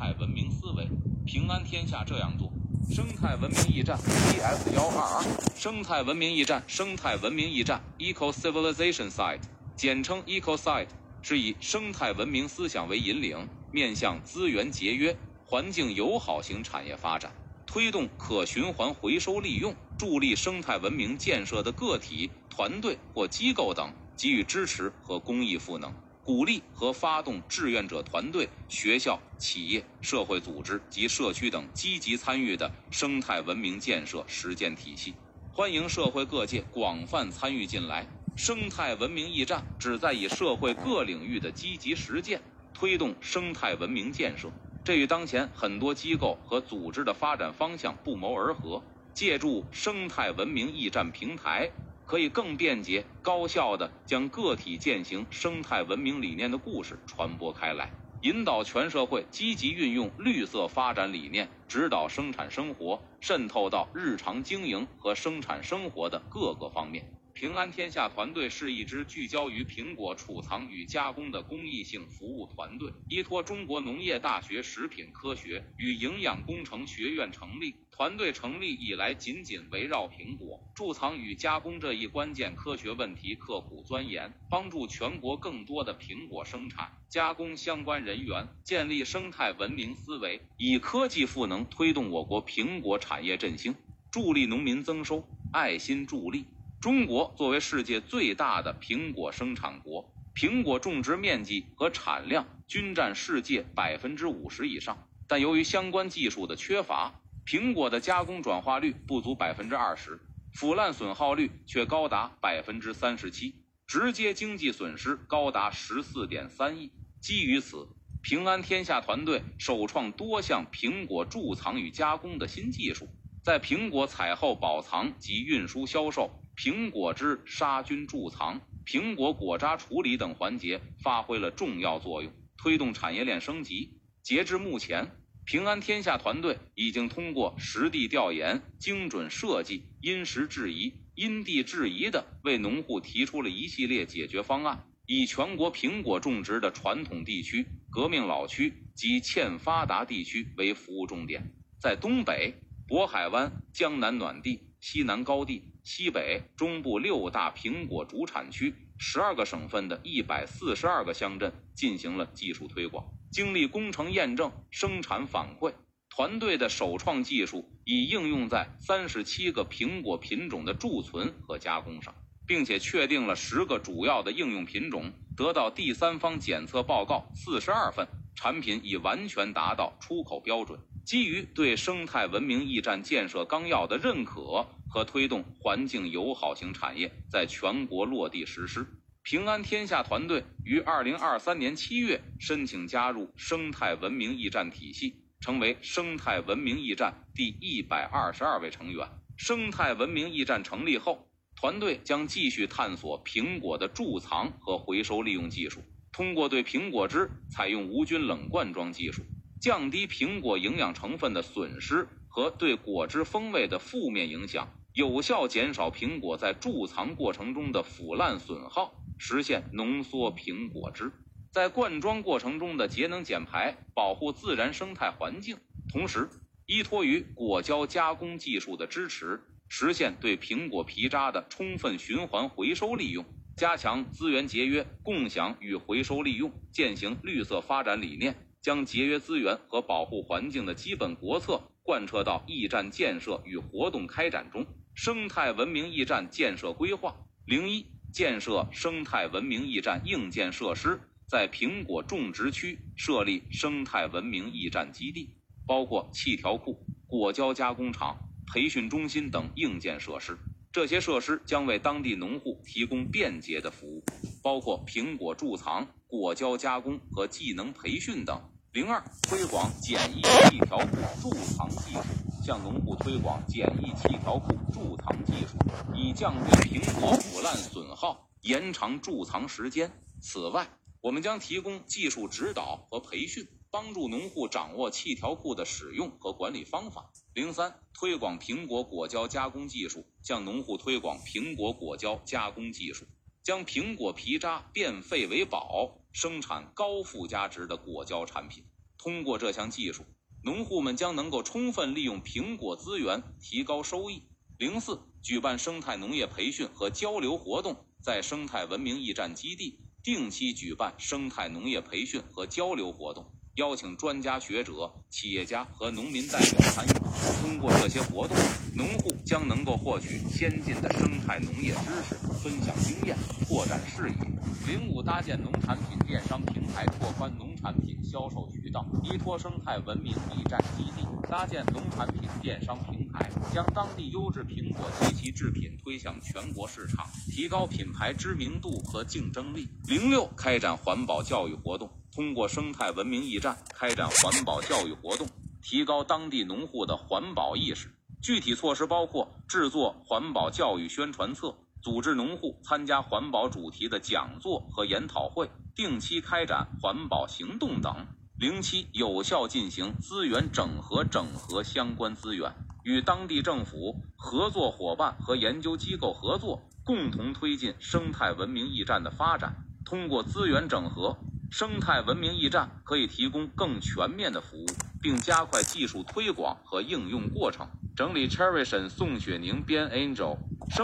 态文明思维，平安天下这样做。生态文明驿站 PS 幺二二，生态文明驿站，生态文明驿站 Eco Civilization Site，简称 Eco Site，是以生态文明思想为引领，面向资源节约、环境友好型产业发展，推动可循环回收利用，助力生态文明建设的个体、团队或机构等给予支持和公益赋能。鼓励和发动志愿者团队、学校、企业、社会组织及社区等积极参与的生态文明建设实践体系，欢迎社会各界广泛参与进来。生态文明驿站旨在以社会各领域的积极实践，推动生态文明建设。这与当前很多机构和组织的发展方向不谋而合。借助生态文明驿站平台。可以更便捷、高效的将个体践行生态文明理念的故事传播开来，引导全社会积极运用绿色发展理念，指导生产生活，渗透到日常经营和生产生活的各个方面。平安天下团队是一支聚焦于苹果储藏与加工的公益性服务团队，依托中国农业大学食品科学与营养工程学院成立。团队成立以来，紧紧围绕苹果贮藏与加工这一关键科学问题刻苦钻研，帮助全国更多的苹果生产加工相关人员建立生态文明思维，以科技赋能推动我国苹果产业振兴，助力农民增收，爱心助力。中国作为世界最大的苹果生产国，苹果种植面积和产量均占世界百分之五十以上。但由于相关技术的缺乏，苹果的加工转化率不足百分之二十，腐烂损耗率却高达百分之三十七，直接经济损失高达十四点三亿。基于此，平安天下团队首创多项苹果贮藏与加工的新技术，在苹果采后保藏及运输销售。苹果汁杀菌贮藏、苹果果渣处理等环节发挥了重要作用，推动产业链升级。截至目前，平安天下团队已经通过实地调研、精准设计、因时制宜、因地制宜的为农户提出了一系列解决方案，以全国苹果种植的传统地区、革命老区及欠发达地区为服务重点，在东北、渤海湾、江南暖地、西南高地。西北、中部六大苹果主产区、十二个省份的一百四十二个乡镇进行了技术推广。经历工程验证、生产反馈，团队的首创技术已应用在三十七个苹果品种的贮存和加工上，并且确定了十个主要的应用品种，得到第三方检测报告四十二份，产品已完全达到出口标准。基于对生态文明驿站建设纲要的认可。和推动环境友好型产业在全国落地实施。平安天下团队于二零二三年七月申请加入生态文明驿站体系，成为生态文明驿站第一百二十二位成员。生态文明驿站成立后，团队将继续探索苹果的贮藏和回收利用技术，通过对苹果汁采用无菌冷灌装技术，降低苹果营养成分的损失和对果汁风味的负面影响。有效减少苹果在贮藏过程中的腐烂损耗，实现浓缩苹果汁；在灌装过程中的节能减排，保护自然生态环境。同时，依托于果胶加工技术的支持，实现对苹果皮渣的充分循环回收利用，加强资源节约、共享与回收利用，践行绿色发展理念，将节约资源和保护环境的基本国策贯彻到驿站建设与活动开展中。生态文明驿站建设规划零一建设生态文明驿站硬件设施，在苹果种植区设立生态文明驿站基地，包括气条库、果胶加工厂、培训中心等硬件设施。这些设施将为当地农户提供便捷的服务，包括苹果贮藏、果胶加工和技能培训等。零二推广简易气条库贮藏技术。向农户推广简易气条库贮藏技术，以降低苹果腐烂损耗，延长贮藏时间。此外，我们将提供技术指导和培训，帮助农户掌握气条库的使用和管理方法。零三，推广苹果果胶加工技术，向农户推广苹果果胶加工技术，将苹果皮渣变废为宝，生产高附加值的果胶产品。通过这项技术，农户们将能够充分利用苹果资源，提高收益。零四，举办生态农业培训和交流活动，在生态文明驿站基地定期举办生态农业培训和交流活动，邀请专家学者、企业家和农民代表参与。通过这些活动，农户将能够获取先进的生态农业知识，分享经验，拓展视野。零五，搭建农产品电商平台，拓宽农产品销售渠道，依托生态文明驿站基地，搭建农产品电商平台，将当地优质苹果及其制品推向全国市场，提高品牌知名度和竞争力。零六，开展环保教育活动，通过生态文明驿站开展环保教育活动，提高当地农户的环保意识。具体措施包括制作环保教育宣传册。组织农户参加环保主题的讲座和研讨会，定期开展环保行动等。零七，有效进行资源整合，整合相关资源，与当地政府、合作伙伴和研究机构合作，共同推进生态文明驿站的发展。通过资源整合，生态文明驿站可以提供更全面的服务，并加快技术推广和应用过程。整理：Cherishen，宋雪宁编，Angel。